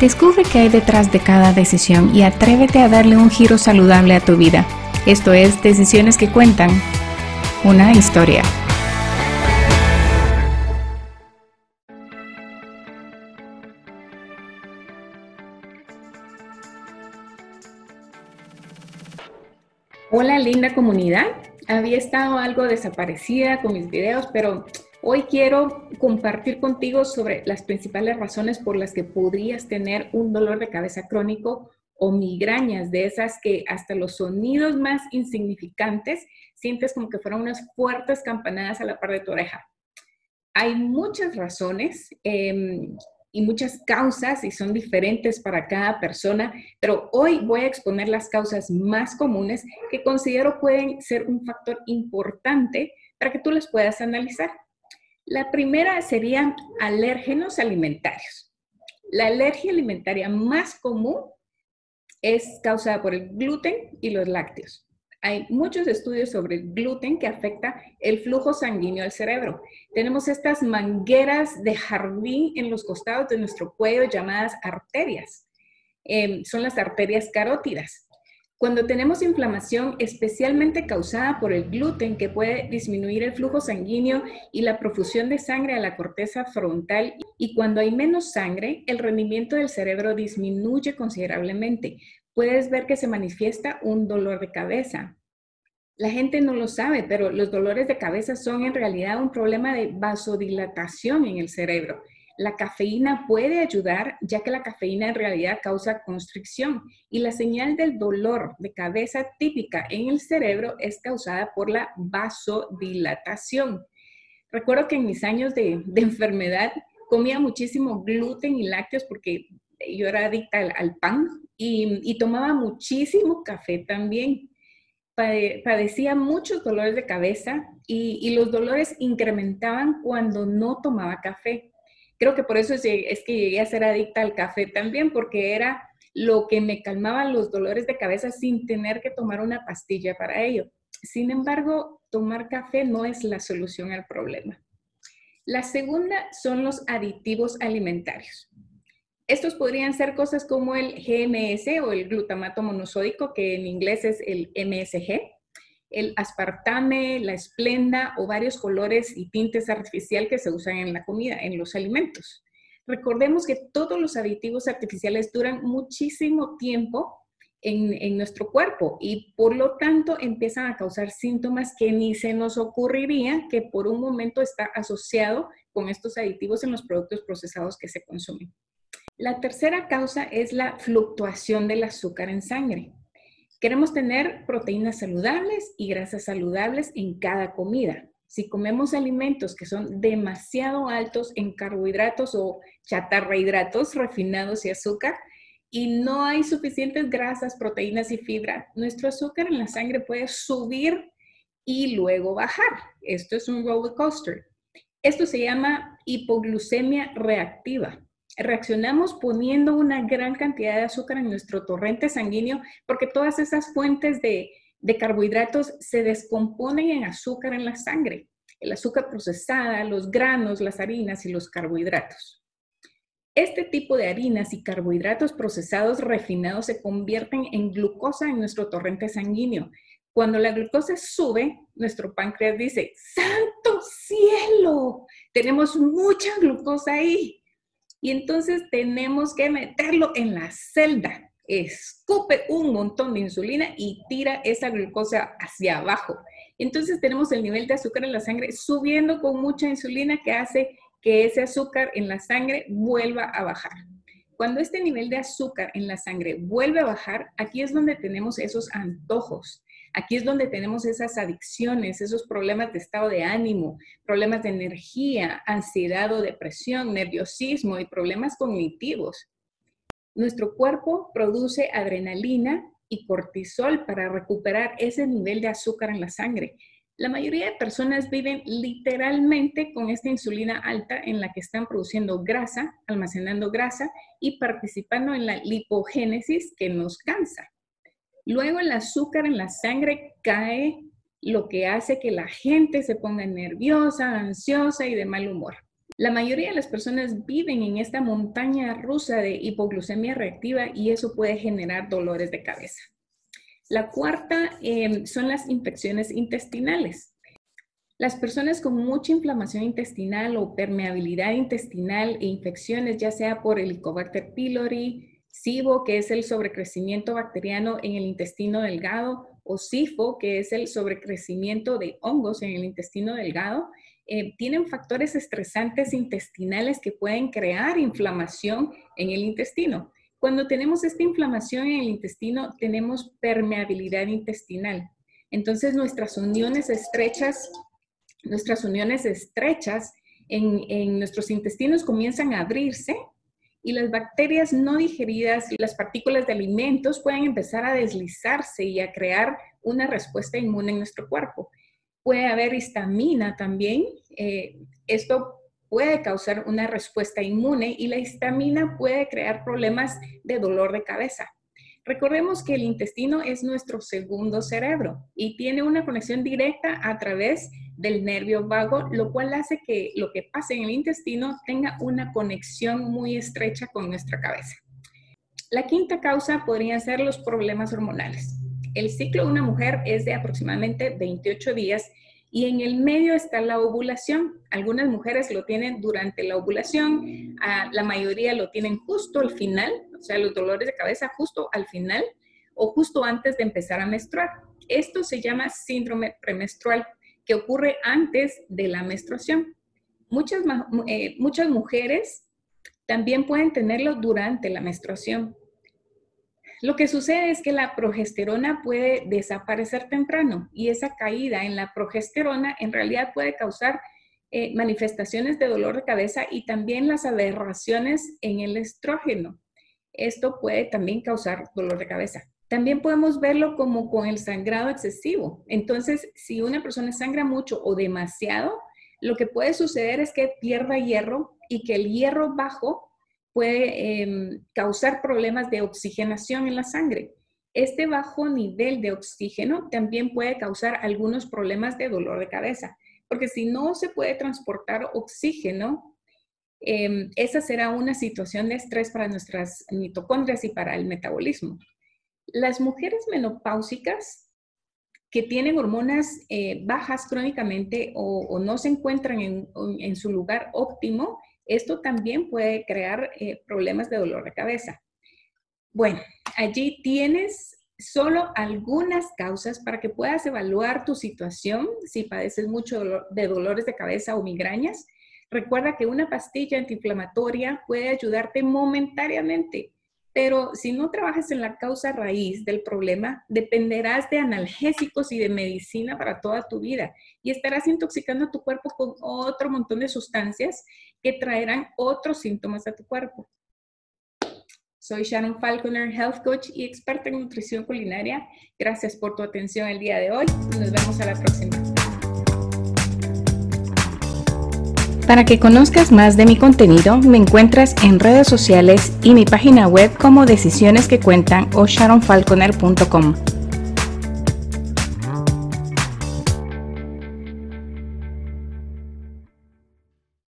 Descubre qué hay detrás de cada decisión y atrévete a darle un giro saludable a tu vida. Esto es Decisiones que Cuentan, una historia. Hola linda comunidad, había estado algo desaparecida con mis videos, pero Hoy quiero compartir contigo sobre las principales razones por las que podrías tener un dolor de cabeza crónico o migrañas, de esas que hasta los sonidos más insignificantes sientes como que fueron unas fuertes campanadas a la par de tu oreja. Hay muchas razones em, y muchas causas y son diferentes para cada persona, pero hoy voy a exponer las causas más comunes que considero pueden ser un factor importante para que tú las puedas analizar. La primera serían alérgenos alimentarios. La alergia alimentaria más común es causada por el gluten y los lácteos. Hay muchos estudios sobre el gluten que afecta el flujo sanguíneo al cerebro. Tenemos estas mangueras de jardín en los costados de nuestro cuello llamadas arterias. Em, son las arterias carótidas. Cuando tenemos inflamación especialmente causada por el gluten que puede disminuir el flujo sanguíneo y la profusión de sangre a la corteza frontal y cuando hay menos sangre, el rendimiento del cerebro disminuye considerablemente. Puedes ver que se manifiesta un dolor de cabeza. La gente no lo sabe, pero los dolores de cabeza son en realidad un problema de vasodilatación en el cerebro. La cafeína puede ayudar, ya que la cafeína en realidad causa constricción y la señal del dolor de cabeza típica en el cerebro es causada por la vasodilatación. Recuerdo que en mis años de, enfermedad comía muchísimo gluten y lácteos porque yo era adicta al, pan y, tomaba muchísimo café también. padecía muchos dolores de cabeza y los dolores incrementaban cuando no tomaba café creo que por eso es, que llegué a ser adicta al café también, porque era lo que me calmaba los dolores de cabeza sin tener que tomar una pastilla para ello. Sin embargo, tomar café no es la solución al problema. La segunda son los aditivos alimentarios. Estos podrían ser cosas como el GMS o el glutamato monosódico, que en inglés es el MSG, el aspartame, la esplenda o varios colores y tintes artificiales que se usan en la comida, en los alimentos. Recordemos que todos los aditivos artificiales duran muchísimo tiempo en, en, nuestro cuerpo y por lo tanto empiezan a causar síntomas que ni se nos ocurriría que por un momento está asociado con estos aditivos en los productos procesados que se consumen. La tercera causa es la fluctuación del azúcar en sangre. Queremos tener proteínas saludables y grasas saludables en cada comida. Si comemos alimentos que son demasiado altos en carbohidratos o chatarrahidratos refinados y azúcar, y no hay suficientes grasas, proteínas y fibra, nuestro azúcar en la sangre puede subir y luego bajar. Esto es un roller coaster. Esto se llama hipoglucemia reactiva reaccionamos poniendo una gran cantidad de azúcar en nuestro torrente sanguíneo porque todas esas fuentes de, carbohidratos se descomponen en azúcar en la sangre. El azúcar procesada, los granos, las harinas y los carbohidratos. Este tipo de harinas y carbohidratos procesados refinados se convierten en glucosa en nuestro torrente sanguíneo. Cuando la glucosa sube, nuestro páncreas dice, ¡Santo cielo! Tenemos mucha glucosa ahí y entonces tenemos que meterlo en la celda. Escupe un montón de insulina y tira esa glucosa hacia abajo. Entonces tenemos el nivel de azúcar en la sangre subiendo con mucha insulina que hace que ese azúcar en la sangre vuelva a bajar. Cuando este nivel de azúcar en la sangre vuelve a bajar, aquí es donde tenemos esos antojos, Aquí es donde tenemos esas adicciones, esos problemas de estado de ánimo, problemas de energía, ansiedad o depresión, nerviosismo y problemas cognitivos. Nuestro cuerpo produce adrenalina y cortisol para recuperar ese nivel de azúcar en la sangre. La mayoría de personas viven literalmente con esta insulina alta en la que están produciendo grasa, almacenando grasa y participando en la lipogénesis que nos cansa. Luego el azúcar en la sangre cae, lo que hace que la gente se ponga nerviosa, ansiosa y de mal humor. La mayoría de las personas viven en esta montaña rusa de hipoglucemia reactiva y eso puede generar dolores de cabeza. La cuarta em, son las infecciones intestinales. Las personas con mucha inflamación intestinal o permeabilidad intestinal e infecciones, ya sea por Helicobacter pylori, SIBO, que es el sobrecrecimiento bacteriano en el intestino delgado, o SIFO, que es el sobrecrecimiento de hongos en el intestino delgado, eh, tienen factores estresantes intestinales que pueden crear inflamación en el intestino. Cuando tenemos esta inflamación en el intestino, tenemos permeabilidad intestinal. Entonces, nuestras uniones estrechas nuestras uniones estrechas en, nuestros intestinos comienzan a abrirse y las bacterias no digeridas y las partículas de alimentos pueden empezar a deslizarse y a crear una respuesta inmune en nuestro cuerpo. Puede haber histamina también. Eh, esto puede causar una respuesta inmune y la histamina puede crear problemas de dolor de cabeza. Recordemos que el intestino es nuestro segundo cerebro y tiene una conexión directa a través del nervio vago, lo cual hace que lo que pase en el intestino tenga una conexión muy estrecha con nuestra cabeza. La quinta causa podría ser los problemas hormonales. El ciclo de una mujer es de aproximadamente 28 días y en el medio está la ovulación. Algunas mujeres lo tienen durante la ovulación, la mayoría lo tienen justo al final, o sea, los dolores de cabeza justo al final o justo antes de empezar a menstruar. Esto se llama síndrome premenstrual que ocurre antes de la menstruación. Muchas, eh, muchas mujeres también pueden tenerlo durante la menstruación. Lo que sucede es que la progesterona puede desaparecer temprano y esa caída en la progesterona en realidad puede causar eh, manifestaciones de dolor de cabeza y también las aberraciones en el estrógeno. Esto puede también causar dolor de cabeza. También podemos verlo como con el sangrado excesivo. Entonces, si una persona sangra mucho o demasiado, lo que puede suceder es que pierda hierro y que el hierro bajo puede em, causar problemas de oxigenación en la sangre. Este bajo nivel de oxígeno también puede causar algunos problemas de dolor de cabeza, porque si no se puede transportar oxígeno, em, esa será una situación de estrés para nuestras mitocondrias y para el metabolismo. Las mujeres menopáusicas que tienen hormonas eh, bajas crónicamente o, no se encuentran en, su lugar óptimo, esto también puede crear eh, problemas de dolor de cabeza. Bueno, allí tienes solo algunas causas para que puedas evaluar tu situación si padeces mucho de dolores de cabeza o migrañas. Recuerda que una pastilla antiinflamatoria puede ayudarte momentáneamente, pero si no trabajas en la causa raíz del problema, dependerás de analgésicos y de medicina para toda tu vida y estarás intoxicando tu cuerpo con otro montón de sustancias que traerán otros síntomas a tu cuerpo. Soy Sharon Falconer, Health Coach y experta en nutrición culinaria. Gracias por tu atención el día de hoy. Nos vemos a la próxima. Para que conozcas más de mi contenido, me encuentras en redes sociales y mi página web como Decisiones que Cuentan o sharonfalconer.com.